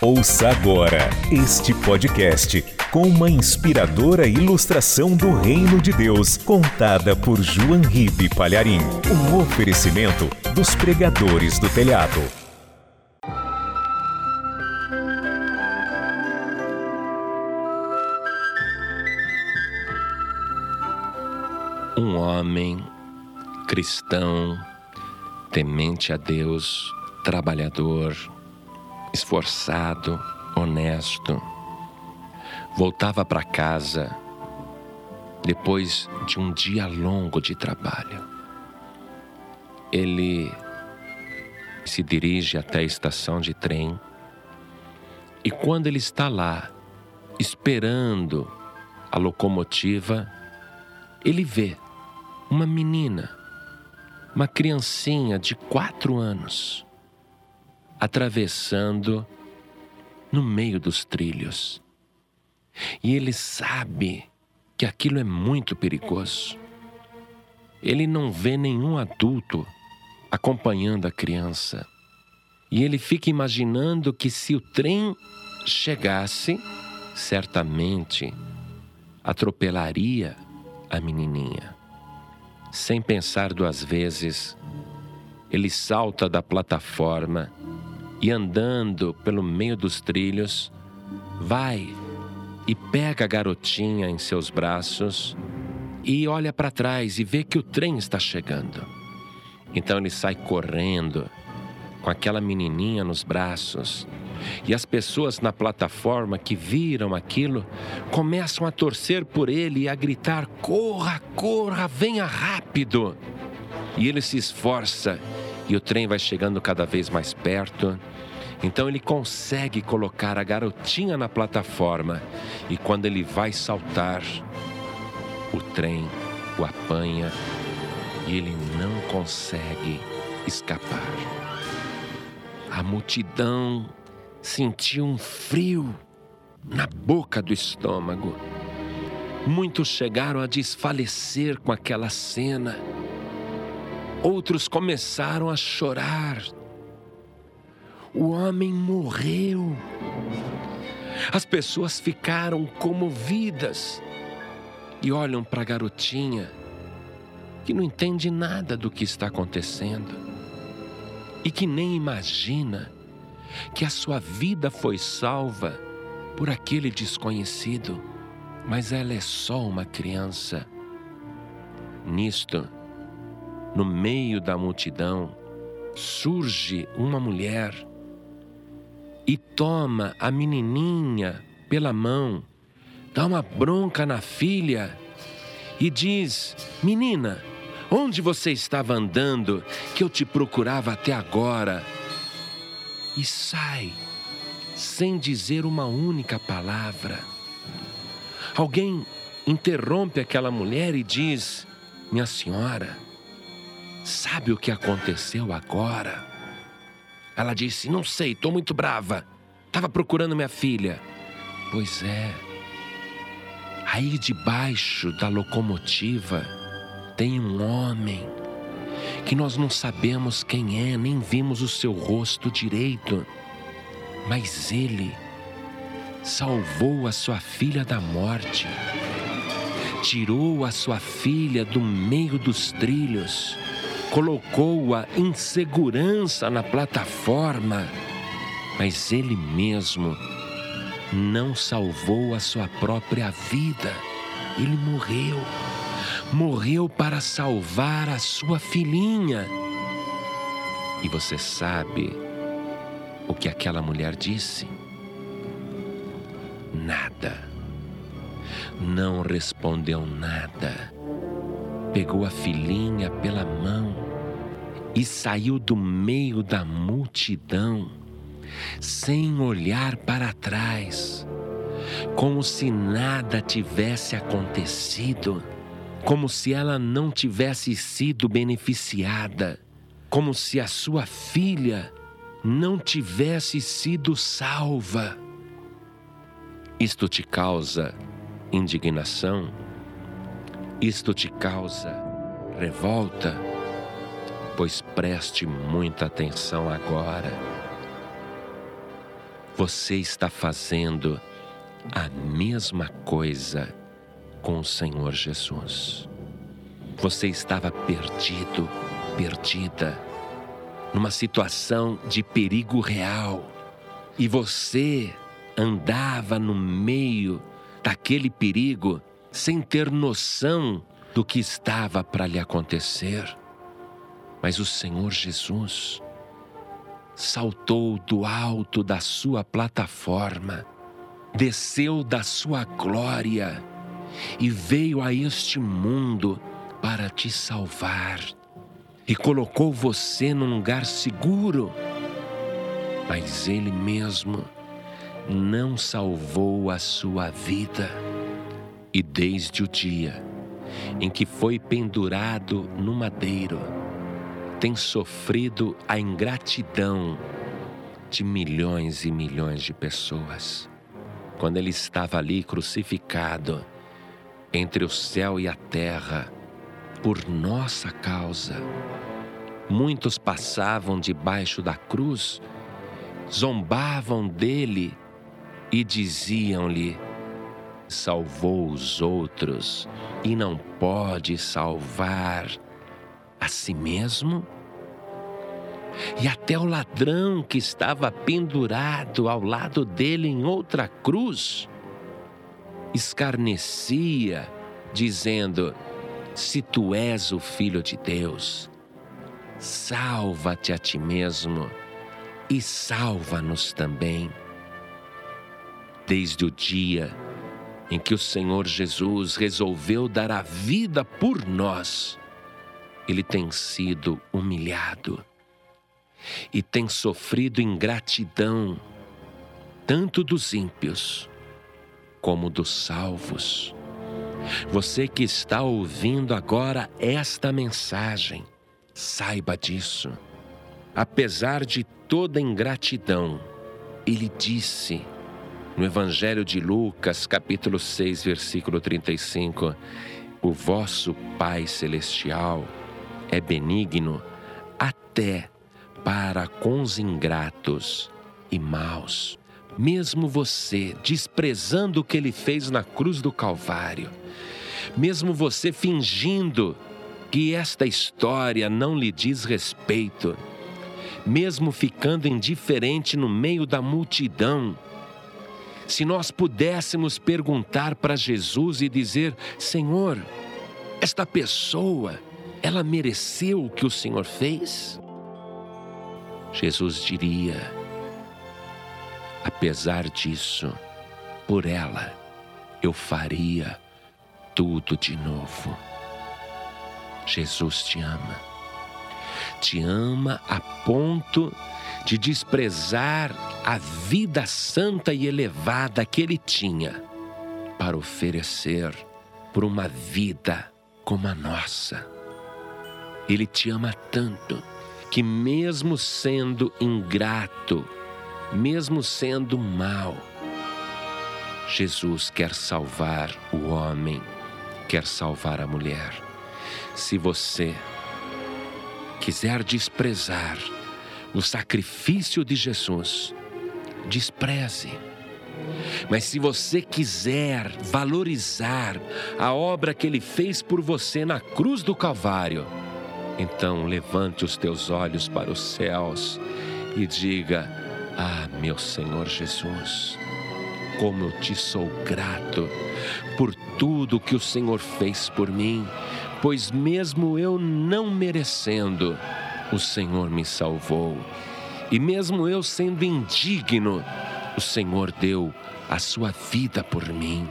Ouça agora este podcast com uma inspiradora ilustração do Reino de Deus, contada por João Ribe Palharim. Um oferecimento dos pregadores do telhado. Um homem cristão, temente a Deus, trabalhador, esforçado, honesto, voltava para casa depois de um dia longo de trabalho. Ele se dirige até a estação de trem e quando ele está lá, esperando a locomotiva, ele vê uma menina, uma criancinha de quatro anos, atravessando no meio dos trilhos. E ele sabe que aquilo é muito perigoso. Ele não vê nenhum adulto acompanhando a criança. E ele fica imaginando que se o trem chegasse, certamente atropelaria a menininha. Sem pensar duas vezes, ele salta da plataforma e, andando pelo meio dos trilhos, vai e pega a garotinha em seus braços e olha para trás e vê que o trem está chegando. Então ele sai correndo com aquela menininha nos braços e as pessoas na plataforma que viram aquilo começam a torcer por ele e a gritar: corra, corra, venha rápido. E ele se esforça e o trem vai chegando cada vez mais perto. Então ele consegue colocar a garotinha na plataforma e quando ele vai saltar, o trem o apanha e ele não consegue escapar. A multidão sentiu um frio na boca do estômago. Muitos chegaram a desfalecer com aquela cena. Outros começaram a chorar. O homem morreu. As pessoas ficaram comovidas e olham para a garotinha que não entende nada do que está acontecendo e que nem imagina que a sua vida foi salva por aquele desconhecido, mas ela é só uma criança. Nisto, no meio da multidão, surge uma mulher e toma a menininha pela mão, dá uma bronca na filha e diz: Menina, onde você estava andando que eu te procurava até agora? e sai, sem dizer uma única palavra. Alguém interrompe aquela mulher e diz: Minha senhora, sabe o que aconteceu agora? Ela disse: Não sei, estou muito brava. Estava procurando minha filha. Pois é. Aí debaixo da locomotiva tem um homem que nós não sabemos quem é, nem vimos o seu rosto direito, mas ele salvou a sua filha da morte, tirou a sua filha do meio dos trilhos, colocou-a em segurança na plataforma, mas ele mesmo não salvou a sua própria vida, ele morreu morreu para salvar a sua filhinha. E você sabe o que aquela mulher disse? Nada. Não respondeu nada. Pegou a filhinha pela mão e saiu do meio da multidão, sem olhar para trás, como se nada tivesse acontecido como se ela não tivesse sido beneficiada, como se a sua filha não tivesse sido salva. Isto te causa indignação? Isto te causa revolta? Pois preste muita atenção agora. você está fazendo a mesma coisa com o Senhor Jesus. Você estava perdido, perdida, numa situação de perigo real e você andava no meio daquele perigo sem ter noção do que estava para lhe acontecer. Mas o Senhor Jesus saltou do alto da sua plataforma, desceu da sua glória e veio a este mundo para te salvar e colocou você num lugar seguro. Mas Ele mesmo não salvou a sua vida. E desde o dia em que foi pendurado no madeiro, tem sofrido a ingratidão de milhões e milhões de pessoas. Quando ele estava ali crucificado, entre o céu e a terra, por nossa causa, muitos passavam debaixo da cruz, zombavam dele e diziam-lhe: Salvou os outros e não pode salvar a si mesmo? E até o ladrão que estava pendurado ao lado dele em outra cruz escarnecia, dizendo: Se tu és o filho de Deus, salva-te a ti mesmo e salva-nos também desde o dia em que o Senhor Jesus resolveu dar a vida por nós, ele tem sido humilhado e tem sofrido ingratidão, tanto dos ímpios como dos salvos. Você que está ouvindo agora esta mensagem, saiba disso. Apesar de toda ingratidão, ele disse: no Evangelho de Lucas, capítulo 6, versículo 35, o vosso Pai Celestial é benigno até para com os ingratos e maus. Mesmo você desprezando o que ele fez na cruz do Calvário, mesmo você fingindo que esta história não lhe diz respeito, mesmo ficando indiferente no meio da multidão, se nós pudéssemos perguntar para Jesus e dizer: Senhor, esta pessoa, ela mereceu o que o Senhor fez? Jesus diria: apesar disso, por ela eu faria tudo de novo. Jesus te ama. Te ama a ponto de desprezar a vida santa e elevada que ele tinha para oferecer por uma vida como a nossa. Ele te ama tanto que, mesmo sendo ingrato, mesmo sendo mal, Jesus quer salvar o homem, quer salvar a mulher. Se você quiser desprezar o sacrifício de Jesus, despreze. Mas se você quiser valorizar a obra que ele fez por você na cruz do Calvário, então levante os teus olhos para os céus e diga: Ah, meu Senhor Jesus, como eu te sou grato por tudo que o Senhor fez por mim, pois mesmo eu não merecendo, o Senhor me salvou. E mesmo eu sendo indigno, o Senhor deu a sua vida por mim.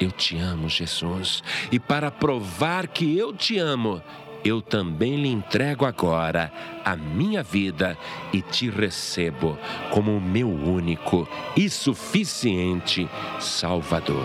Eu te amo, Jesus. E para provar que eu te amo, eu também lhe entrego agora a minha vida e te recebo como o meu único e suficiente Salvador.